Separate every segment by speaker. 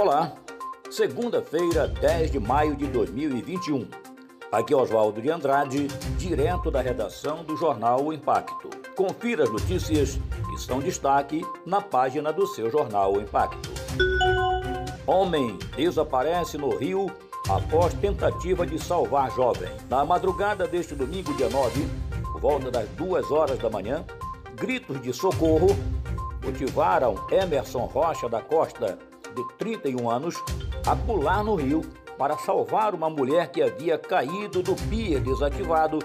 Speaker 1: Olá, segunda-feira, 10 de maio de 2021. Aqui é Oswaldo de Andrade, direto da redação do jornal O Impacto. Confira as notícias que são destaque na página do seu jornal O Impacto. Homem desaparece no Rio após tentativa de salvar jovem. Na madrugada deste domingo, dia 9, por volta das duas horas da manhã, gritos de socorro motivaram Emerson Rocha da Costa, de 31 anos, a pular no rio para salvar uma mulher que havia caído do pier desativado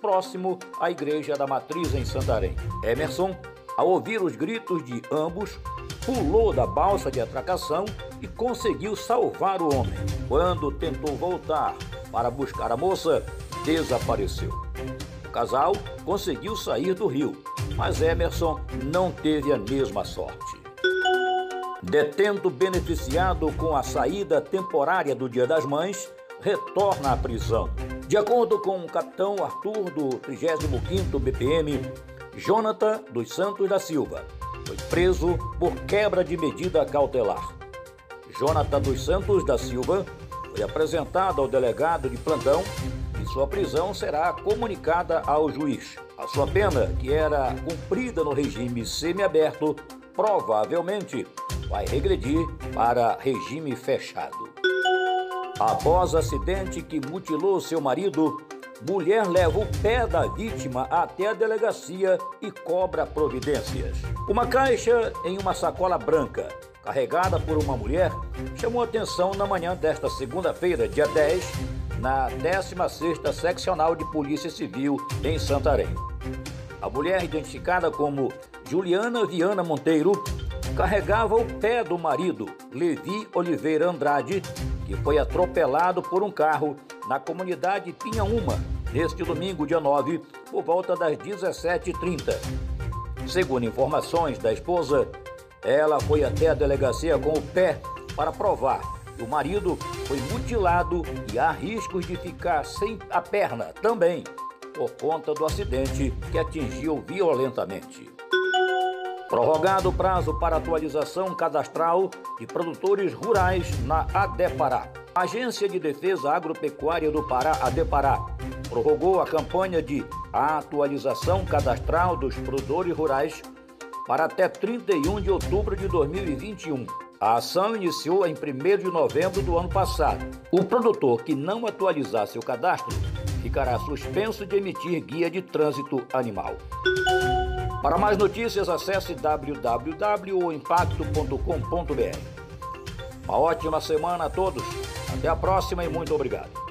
Speaker 1: próximo à Igreja da Matriz em Santarém. Emerson, ao ouvir os gritos de ambos, pulou da balsa de atracação e conseguiu salvar o homem. Quando tentou voltar para buscar a moça, desapareceu. O casal conseguiu sair do rio, mas Emerson não teve a mesma sorte. Detento beneficiado com a saída temporária do Dia das Mães, retorna à prisão. De acordo com o capitão Arthur do 35º BPM, Jonathan dos Santos da Silva foi preso por quebra de medida cautelar. Jonathan dos Santos da Silva foi apresentado ao delegado de plantão e sua prisão será comunicada ao juiz. A sua pena, que era cumprida no regime semiaberto, provavelmente vai regredir para regime fechado. Após acidente que mutilou seu marido, mulher leva o pé da vítima até a delegacia e cobra providências. Uma caixa em uma sacola branca, carregada por uma mulher, chamou atenção na manhã desta segunda-feira, dia 10, na 16ª Seccional de Polícia Civil em Santarém. A mulher, identificada como Juliana Viana Monteiro, carregava o pé do marido, Levi Oliveira Andrade, que foi atropelado por um carro na comunidade Pinhaúma, neste domingo, dia 9, por volta das 17h30. Segundo informações da esposa, ela foi até a delegacia com o pé para provar que o marido foi mutilado e há riscos de ficar sem a perna também, por conta do acidente que atingiu violentamente. Prorrogado o prazo para atualização cadastral de produtores rurais na ADEPARÁ. Agência de Defesa Agropecuária do Pará, ADEPARÁ, prorrogou a campanha de atualização cadastral dos produtores rurais para até 31 de outubro de 2021. A ação iniciou em 1 de novembro do ano passado. O produtor que não atualizar seu cadastro ficará suspenso de emitir guia de trânsito animal. Para mais notícias, acesse www.impacto.com.br. Uma ótima semana a todos. Até a próxima e muito obrigado.